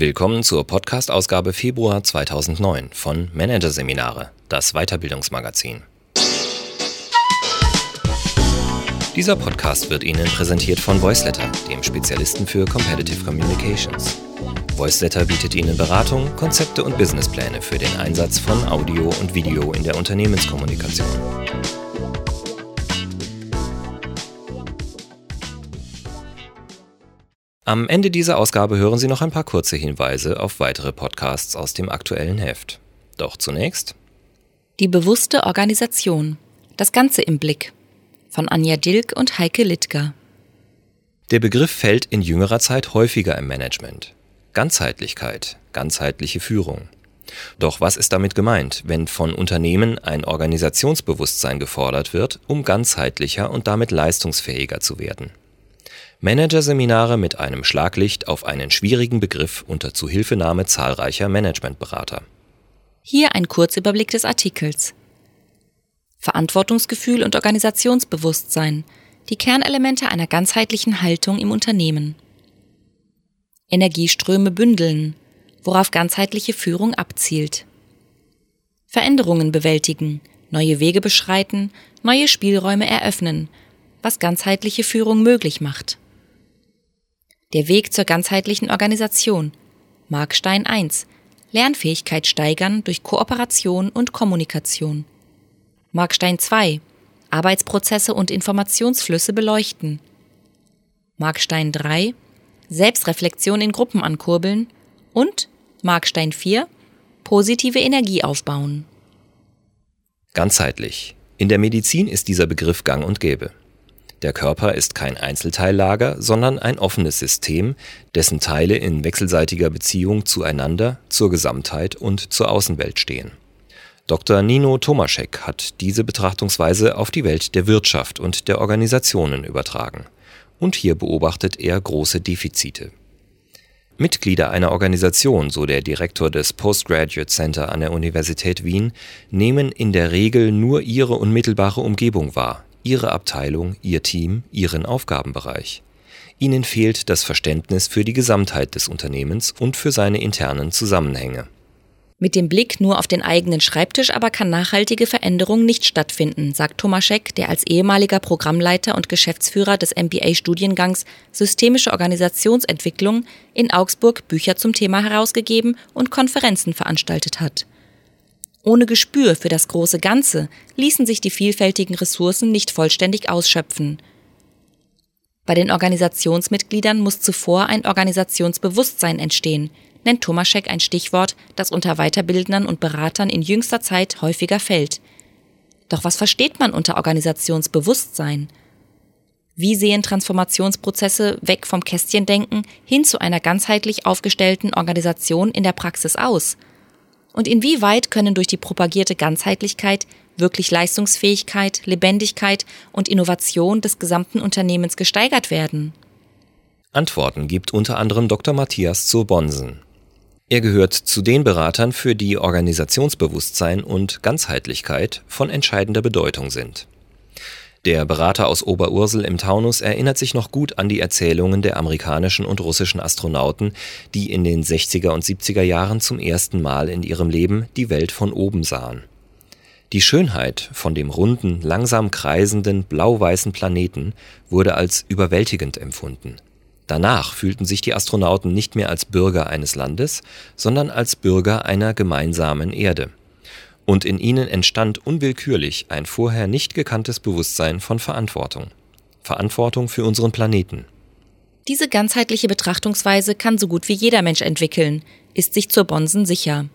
Willkommen zur Podcast-Ausgabe Februar 2009 von Managerseminare, das Weiterbildungsmagazin. Dieser Podcast wird Ihnen präsentiert von Voiceletter, dem Spezialisten für Competitive Communications. Voiceletter bietet Ihnen Beratung, Konzepte und Businesspläne für den Einsatz von Audio und Video in der Unternehmenskommunikation. Am Ende dieser Ausgabe hören Sie noch ein paar kurze Hinweise auf weitere Podcasts aus dem aktuellen Heft. Doch zunächst Die bewusste Organisation. Das Ganze im Blick. Von Anja Dilk und Heike Littger. Der Begriff fällt in jüngerer Zeit häufiger im Management. Ganzheitlichkeit, ganzheitliche Führung. Doch was ist damit gemeint, wenn von Unternehmen ein Organisationsbewusstsein gefordert wird, um ganzheitlicher und damit leistungsfähiger zu werden? Managerseminare mit einem Schlaglicht auf einen schwierigen Begriff unter Zuhilfenahme zahlreicher Managementberater. Hier ein Kurzüberblick des Artikels. Verantwortungsgefühl und Organisationsbewusstsein, die Kernelemente einer ganzheitlichen Haltung im Unternehmen. Energieströme bündeln, worauf ganzheitliche Führung abzielt. Veränderungen bewältigen, neue Wege beschreiten, neue Spielräume eröffnen, was ganzheitliche Führung möglich macht. Der Weg zur ganzheitlichen Organisation. Markstein 1. Lernfähigkeit steigern durch Kooperation und Kommunikation. Markstein 2. Arbeitsprozesse und Informationsflüsse beleuchten. Markstein 3. Selbstreflexion in Gruppen ankurbeln. Und Markstein 4. Positive Energie aufbauen. Ganzheitlich. In der Medizin ist dieser Begriff gang und gäbe. Der Körper ist kein Einzelteillager, sondern ein offenes System, dessen Teile in wechselseitiger Beziehung zueinander, zur Gesamtheit und zur Außenwelt stehen. Dr. Nino Tomaschek hat diese Betrachtungsweise auf die Welt der Wirtschaft und der Organisationen übertragen. Und hier beobachtet er große Defizite. Mitglieder einer Organisation, so der Direktor des Postgraduate Center an der Universität Wien, nehmen in der Regel nur ihre unmittelbare Umgebung wahr, ihre Abteilung, ihr Team, ihren Aufgabenbereich. Ihnen fehlt das Verständnis für die Gesamtheit des Unternehmens und für seine internen Zusammenhänge. Mit dem Blick nur auf den eigenen Schreibtisch aber kann nachhaltige Veränderung nicht stattfinden, sagt Tomaschek, der als ehemaliger Programmleiter und Geschäftsführer des MBA-Studiengangs Systemische Organisationsentwicklung in Augsburg Bücher zum Thema herausgegeben und Konferenzen veranstaltet hat. Ohne Gespür für das große Ganze ließen sich die vielfältigen Ressourcen nicht vollständig ausschöpfen. Bei den Organisationsmitgliedern muss zuvor ein Organisationsbewusstsein entstehen, nennt Tomaschek ein Stichwort, das unter Weiterbildnern und Beratern in jüngster Zeit häufiger fällt. Doch was versteht man unter Organisationsbewusstsein? Wie sehen Transformationsprozesse weg vom Kästchendenken hin zu einer ganzheitlich aufgestellten Organisation in der Praxis aus? Und inwieweit können durch die propagierte Ganzheitlichkeit wirklich Leistungsfähigkeit, Lebendigkeit und Innovation des gesamten Unternehmens gesteigert werden? Antworten gibt unter anderem Dr. Matthias zur Bonsen. Er gehört zu den Beratern, für die Organisationsbewusstsein und Ganzheitlichkeit von entscheidender Bedeutung sind. Der Berater aus Oberursel im Taunus erinnert sich noch gut an die Erzählungen der amerikanischen und russischen Astronauten, die in den 60er und 70er Jahren zum ersten Mal in ihrem Leben die Welt von oben sahen. Die Schönheit von dem runden, langsam kreisenden, blau-weißen Planeten wurde als überwältigend empfunden. Danach fühlten sich die Astronauten nicht mehr als Bürger eines Landes, sondern als Bürger einer gemeinsamen Erde und in ihnen entstand unwillkürlich ein vorher nicht gekanntes Bewusstsein von Verantwortung. Verantwortung für unseren Planeten. Diese ganzheitliche Betrachtungsweise kann so gut wie jeder Mensch entwickeln, ist sich zur Bonsen sicher.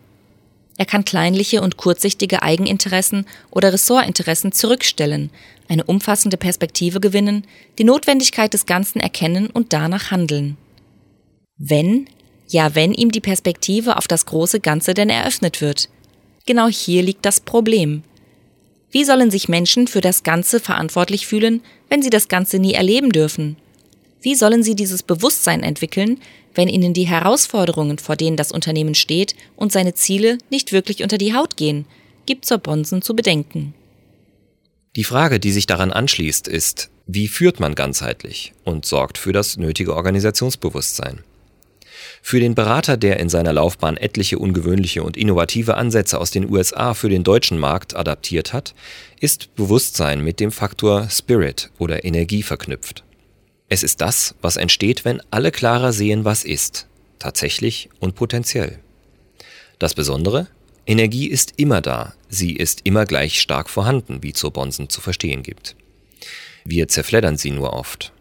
Er kann kleinliche und kurzsichtige Eigeninteressen oder Ressortinteressen zurückstellen, eine umfassende Perspektive gewinnen, die Notwendigkeit des Ganzen erkennen und danach handeln. Wenn, ja wenn ihm die Perspektive auf das große Ganze denn eröffnet wird – Genau hier liegt das Problem. Wie sollen sich Menschen für das Ganze verantwortlich fühlen, wenn sie das Ganze nie erleben dürfen? Wie sollen sie dieses Bewusstsein entwickeln, wenn ihnen die Herausforderungen, vor denen das Unternehmen steht und seine Ziele nicht wirklich unter die Haut gehen, gibt zur Bonsen zu bedenken. Die Frage, die sich daran anschließt, ist, wie führt man ganzheitlich und sorgt für das nötige Organisationsbewusstsein? Für den Berater, der in seiner Laufbahn etliche ungewöhnliche und innovative Ansätze aus den USA für den deutschen Markt adaptiert hat, ist Bewusstsein mit dem Faktor Spirit oder Energie verknüpft. Es ist das, was entsteht, wenn alle klarer sehen, was ist, tatsächlich und potenziell. Das Besondere? Energie ist immer da, sie ist immer gleich stark vorhanden, wie zur Bonsen zu verstehen gibt. Wir zerfleddern sie nur oft.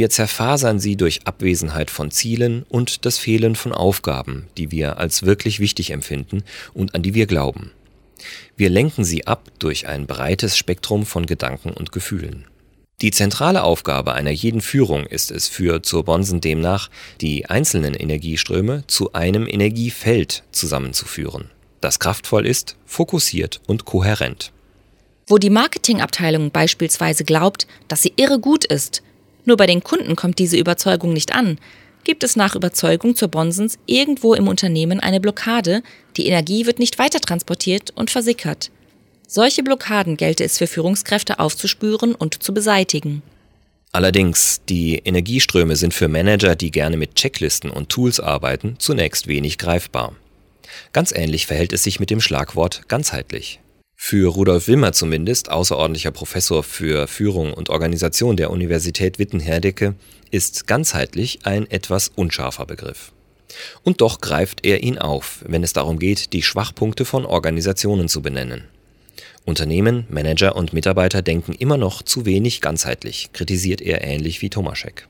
Wir zerfasern sie durch Abwesenheit von Zielen und das Fehlen von Aufgaben, die wir als wirklich wichtig empfinden und an die wir glauben. Wir lenken sie ab durch ein breites Spektrum von Gedanken und Gefühlen. Die zentrale Aufgabe einer jeden Führung ist es für zur Bonsen demnach, die einzelnen Energieströme zu einem Energiefeld zusammenzuführen, das kraftvoll ist, fokussiert und kohärent. Wo die Marketingabteilung beispielsweise glaubt, dass sie irre gut ist, nur bei den Kunden kommt diese Überzeugung nicht an. Gibt es nach Überzeugung zur Bonsens irgendwo im Unternehmen eine Blockade, die Energie wird nicht weiter transportiert und versickert. Solche Blockaden gelte es für Führungskräfte aufzuspüren und zu beseitigen. Allerdings, die Energieströme sind für Manager, die gerne mit Checklisten und Tools arbeiten, zunächst wenig greifbar. Ganz ähnlich verhält es sich mit dem Schlagwort ganzheitlich. Für Rudolf Wimmer zumindest, außerordentlicher Professor für Führung und Organisation der Universität Witten-Herdecke, ist ganzheitlich ein etwas unscharfer Begriff. Und doch greift er ihn auf, wenn es darum geht, die Schwachpunkte von Organisationen zu benennen. Unternehmen, Manager und Mitarbeiter denken immer noch zu wenig ganzheitlich, kritisiert er ähnlich wie Tomaschek.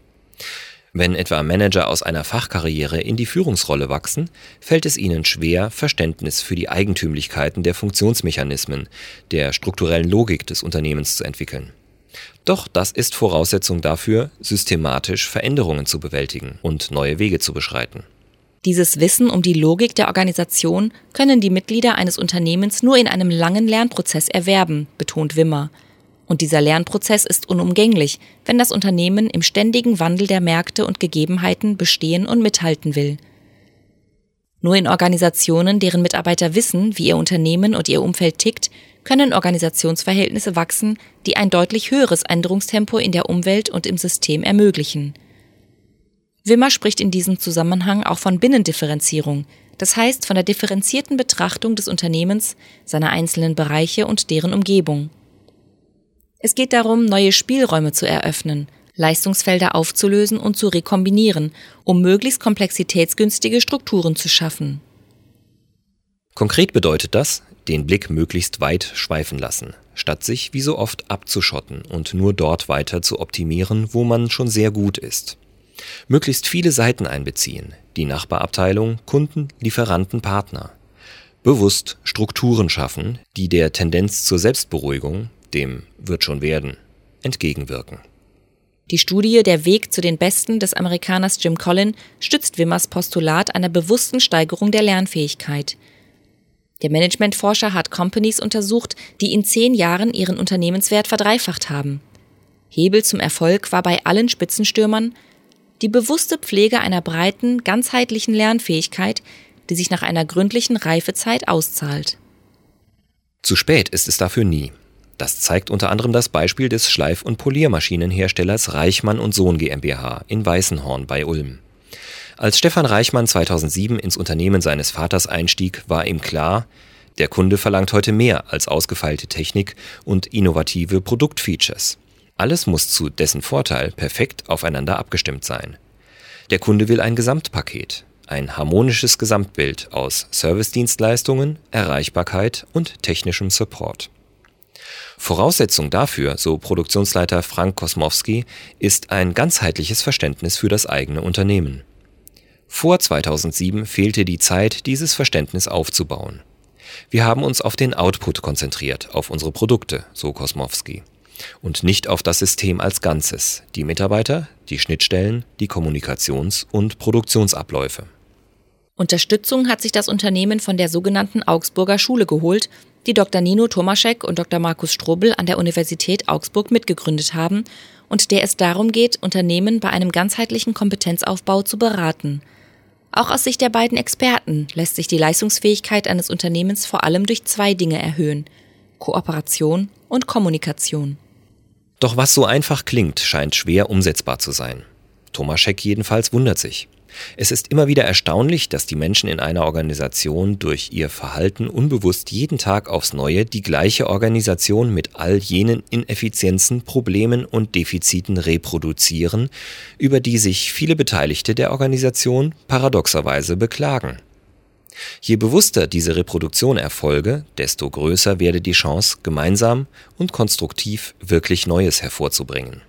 Wenn etwa Manager aus einer Fachkarriere in die Führungsrolle wachsen, fällt es ihnen schwer, Verständnis für die Eigentümlichkeiten der Funktionsmechanismen, der strukturellen Logik des Unternehmens zu entwickeln. Doch das ist Voraussetzung dafür, systematisch Veränderungen zu bewältigen und neue Wege zu beschreiten. Dieses Wissen um die Logik der Organisation können die Mitglieder eines Unternehmens nur in einem langen Lernprozess erwerben, betont Wimmer. Und dieser Lernprozess ist unumgänglich, wenn das Unternehmen im ständigen Wandel der Märkte und Gegebenheiten bestehen und mithalten will. Nur in Organisationen, deren Mitarbeiter wissen, wie ihr Unternehmen und ihr Umfeld tickt, können Organisationsverhältnisse wachsen, die ein deutlich höheres Änderungstempo in der Umwelt und im System ermöglichen. Wimmer spricht in diesem Zusammenhang auch von Binnendifferenzierung, das heißt von der differenzierten Betrachtung des Unternehmens, seiner einzelnen Bereiche und deren Umgebung. Es geht darum, neue Spielräume zu eröffnen, Leistungsfelder aufzulösen und zu rekombinieren, um möglichst komplexitätsgünstige Strukturen zu schaffen. Konkret bedeutet das, den Blick möglichst weit schweifen lassen, statt sich wie so oft abzuschotten und nur dort weiter zu optimieren, wo man schon sehr gut ist. Möglichst viele Seiten einbeziehen, die Nachbarabteilung, Kunden, Lieferanten, Partner. Bewusst Strukturen schaffen, die der Tendenz zur Selbstberuhigung, dem wird schon werden, entgegenwirken. Die Studie Der Weg zu den Besten des Amerikaners Jim Collin stützt Wimmers Postulat einer bewussten Steigerung der Lernfähigkeit. Der Managementforscher hat Companies untersucht, die in zehn Jahren ihren Unternehmenswert verdreifacht haben. Hebel zum Erfolg war bei allen Spitzenstürmern die bewusste Pflege einer breiten, ganzheitlichen Lernfähigkeit, die sich nach einer gründlichen Reifezeit auszahlt. Zu spät ist es dafür nie. Das zeigt unter anderem das Beispiel des Schleif- und Poliermaschinenherstellers Reichmann und Sohn GmbH in Weißenhorn bei Ulm. Als Stefan Reichmann 2007 ins Unternehmen seines Vaters einstieg, war ihm klar, der Kunde verlangt heute mehr als ausgefeilte Technik und innovative Produktfeatures. Alles muss zu dessen Vorteil perfekt aufeinander abgestimmt sein. Der Kunde will ein Gesamtpaket, ein harmonisches Gesamtbild aus Servicedienstleistungen, Erreichbarkeit und technischem Support. Voraussetzung dafür, so Produktionsleiter Frank Kosmowski, ist ein ganzheitliches Verständnis für das eigene Unternehmen. Vor 2007 fehlte die Zeit, dieses Verständnis aufzubauen. Wir haben uns auf den Output konzentriert, auf unsere Produkte, so Kosmowski, und nicht auf das System als Ganzes, die Mitarbeiter, die Schnittstellen, die Kommunikations- und Produktionsabläufe. Unterstützung hat sich das Unternehmen von der sogenannten Augsburger Schule geholt, die Dr. Nino Tomaschek und Dr. Markus Strobel an der Universität Augsburg mitgegründet haben und der es darum geht, Unternehmen bei einem ganzheitlichen Kompetenzaufbau zu beraten. Auch aus Sicht der beiden Experten lässt sich die Leistungsfähigkeit eines Unternehmens vor allem durch zwei Dinge erhöhen Kooperation und Kommunikation. Doch was so einfach klingt, scheint schwer umsetzbar zu sein. Tomaschek jedenfalls wundert sich. Es ist immer wieder erstaunlich, dass die Menschen in einer Organisation durch ihr Verhalten unbewusst jeden Tag aufs Neue die gleiche Organisation mit all jenen Ineffizienzen, Problemen und Defiziten reproduzieren, über die sich viele Beteiligte der Organisation paradoxerweise beklagen. Je bewusster diese Reproduktion erfolge, desto größer werde die Chance, gemeinsam und konstruktiv wirklich Neues hervorzubringen.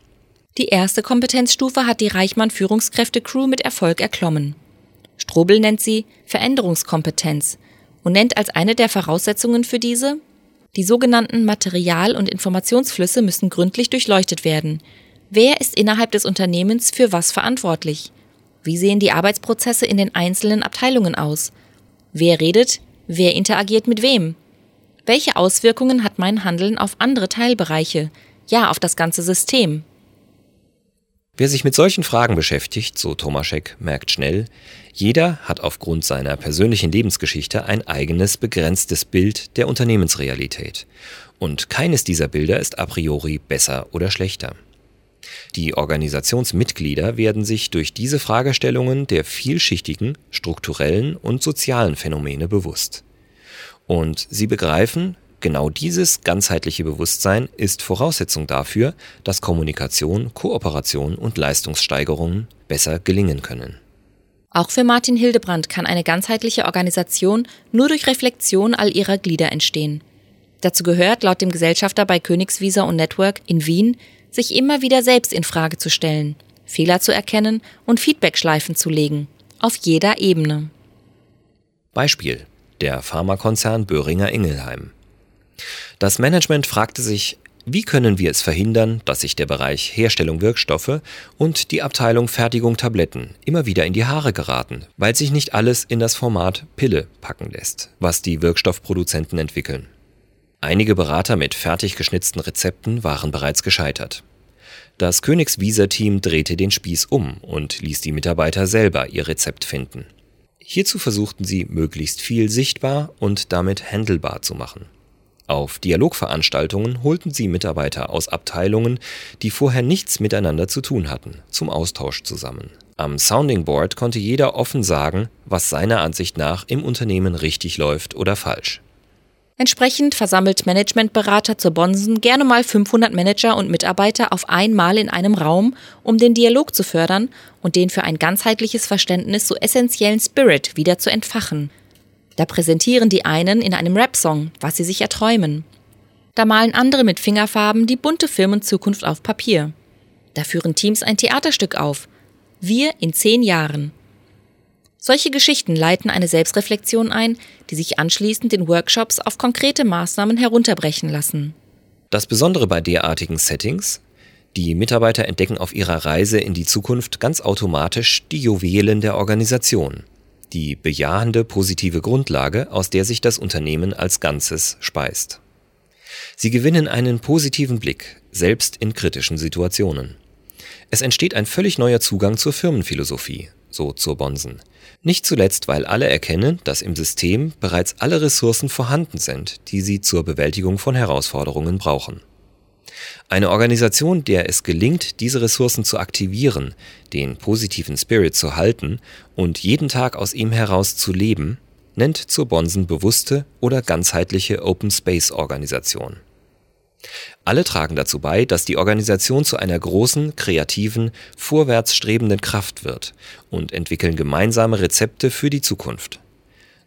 Die erste Kompetenzstufe hat die Reichmann Führungskräfte-Crew mit Erfolg erklommen. Strobel nennt sie Veränderungskompetenz und nennt als eine der Voraussetzungen für diese die sogenannten Material- und Informationsflüsse müssen gründlich durchleuchtet werden. Wer ist innerhalb des Unternehmens für was verantwortlich? Wie sehen die Arbeitsprozesse in den einzelnen Abteilungen aus? Wer redet? Wer interagiert mit wem? Welche Auswirkungen hat mein Handeln auf andere Teilbereiche? Ja, auf das ganze System. Wer sich mit solchen Fragen beschäftigt, so Tomaschek, merkt schnell, jeder hat aufgrund seiner persönlichen Lebensgeschichte ein eigenes begrenztes Bild der Unternehmensrealität. Und keines dieser Bilder ist a priori besser oder schlechter. Die Organisationsmitglieder werden sich durch diese Fragestellungen der vielschichtigen, strukturellen und sozialen Phänomene bewusst. Und sie begreifen, Genau dieses ganzheitliche Bewusstsein ist Voraussetzung dafür, dass Kommunikation, Kooperation und Leistungssteigerungen besser gelingen können. Auch für Martin Hildebrand kann eine ganzheitliche Organisation nur durch Reflexion all ihrer Glieder entstehen. Dazu gehört laut dem Gesellschafter bei Königsvisa und Network in Wien, sich immer wieder selbst in Frage zu stellen, Fehler zu erkennen und Feedbackschleifen zu legen, auf jeder Ebene. Beispiel: Der Pharmakonzern Böhringer Ingelheim. Das Management fragte sich, wie können wir es verhindern, dass sich der Bereich Herstellung Wirkstoffe und die Abteilung Fertigung Tabletten immer wieder in die Haare geraten, weil sich nicht alles in das Format Pille packen lässt, was die Wirkstoffproduzenten entwickeln. Einige Berater mit fertig geschnitzten Rezepten waren bereits gescheitert. Das Königswieser-Team drehte den Spieß um und ließ die Mitarbeiter selber ihr Rezept finden. Hierzu versuchten sie, möglichst viel sichtbar und damit handelbar zu machen. Auf Dialogveranstaltungen holten sie Mitarbeiter aus Abteilungen, die vorher nichts miteinander zu tun hatten, zum Austausch zusammen. Am Sounding Board konnte jeder offen sagen, was seiner Ansicht nach im Unternehmen richtig läuft oder falsch. Entsprechend versammelt Managementberater zur Bonsen gerne mal 500 Manager und Mitarbeiter auf einmal in einem Raum, um den Dialog zu fördern und den für ein ganzheitliches Verständnis so essentiellen Spirit wieder zu entfachen. Da präsentieren die einen in einem Rap-Song, was sie sich erträumen. Da malen andere mit Fingerfarben die bunte Firmenzukunft auf Papier. Da führen Teams ein Theaterstück auf. Wir in zehn Jahren. Solche Geschichten leiten eine Selbstreflexion ein, die sich anschließend in Workshops auf konkrete Maßnahmen herunterbrechen lassen. Das Besondere bei derartigen Settings? Die Mitarbeiter entdecken auf ihrer Reise in die Zukunft ganz automatisch die Juwelen der Organisation die bejahende positive Grundlage, aus der sich das Unternehmen als Ganzes speist. Sie gewinnen einen positiven Blick, selbst in kritischen Situationen. Es entsteht ein völlig neuer Zugang zur Firmenphilosophie, so zur Bonsen. Nicht zuletzt, weil alle erkennen, dass im System bereits alle Ressourcen vorhanden sind, die sie zur Bewältigung von Herausforderungen brauchen. Eine Organisation, der es gelingt, diese Ressourcen zu aktivieren, den positiven Spirit zu halten und jeden Tag aus ihm heraus zu leben, nennt zur Bonsen bewusste oder ganzheitliche Open Space Organisation. Alle tragen dazu bei, dass die Organisation zu einer großen, kreativen, vorwärts strebenden Kraft wird und entwickeln gemeinsame Rezepte für die Zukunft.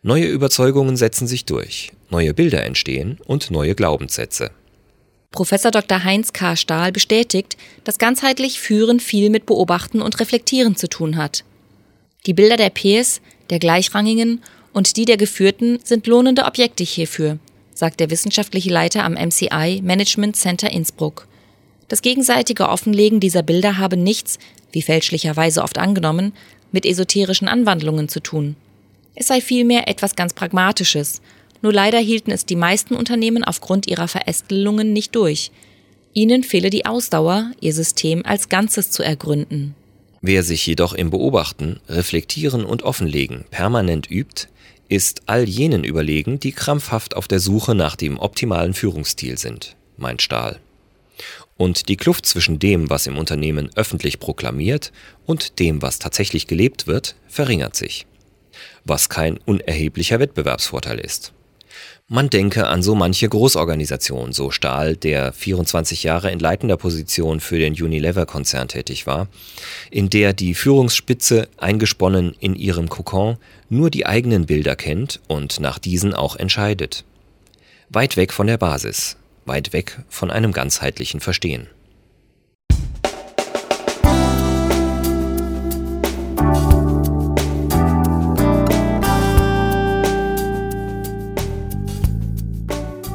Neue Überzeugungen setzen sich durch, neue Bilder entstehen und neue Glaubenssätze. Professor Dr. Heinz K. Stahl bestätigt, dass ganzheitlich Führen viel mit Beobachten und Reflektieren zu tun hat. Die Bilder der Peers, der Gleichrangigen und die der Geführten sind lohnende Objekte hierfür, sagt der wissenschaftliche Leiter am MCI Management Center Innsbruck. Das gegenseitige Offenlegen dieser Bilder habe nichts, wie fälschlicherweise oft angenommen, mit esoterischen Anwandlungen zu tun. Es sei vielmehr etwas ganz Pragmatisches nur leider hielten es die meisten Unternehmen aufgrund ihrer Verästelungen nicht durch. Ihnen fehle die Ausdauer, ihr System als Ganzes zu ergründen. Wer sich jedoch im Beobachten, Reflektieren und Offenlegen permanent übt, ist all jenen überlegen, die krampfhaft auf der Suche nach dem optimalen Führungsstil sind, meint Stahl. Und die Kluft zwischen dem, was im Unternehmen öffentlich proklamiert und dem, was tatsächlich gelebt wird, verringert sich. Was kein unerheblicher Wettbewerbsvorteil ist. Man denke an so manche Großorganisation, so Stahl, der 24 Jahre in leitender Position für den Unilever-Konzern tätig war, in der die Führungsspitze, eingesponnen in ihrem Kokon, nur die eigenen Bilder kennt und nach diesen auch entscheidet. Weit weg von der Basis, weit weg von einem ganzheitlichen Verstehen.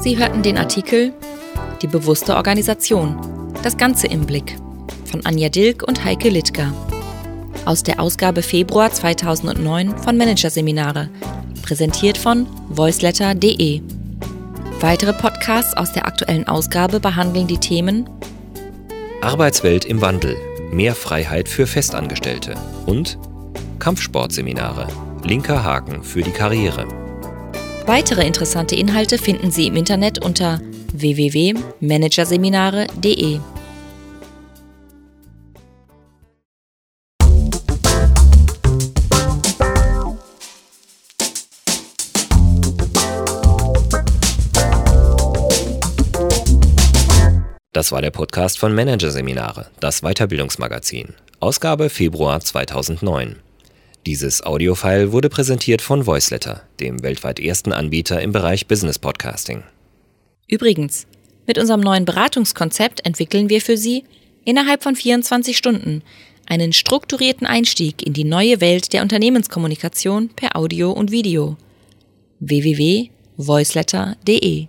Sie hörten den Artikel Die bewusste Organisation. Das Ganze im Blick von Anja Dilk und Heike Littger. Aus der Ausgabe Februar 2009 von Managerseminare. Präsentiert von voiceletter.de. Weitere Podcasts aus der aktuellen Ausgabe behandeln die Themen Arbeitswelt im Wandel. Mehr Freiheit für Festangestellte. Und Kampfsportseminare. Linker Haken für die Karriere. Weitere interessante Inhalte finden Sie im Internet unter www.managerseminare.de. Das war der Podcast von Managerseminare, das Weiterbildungsmagazin. Ausgabe Februar 2009. Dieses Audiofile wurde präsentiert von Voiceletter, dem weltweit ersten Anbieter im Bereich Business Podcasting. Übrigens, mit unserem neuen Beratungskonzept entwickeln wir für Sie innerhalb von 24 Stunden einen strukturierten Einstieg in die neue Welt der Unternehmenskommunikation per Audio und Video. www.voiceletter.de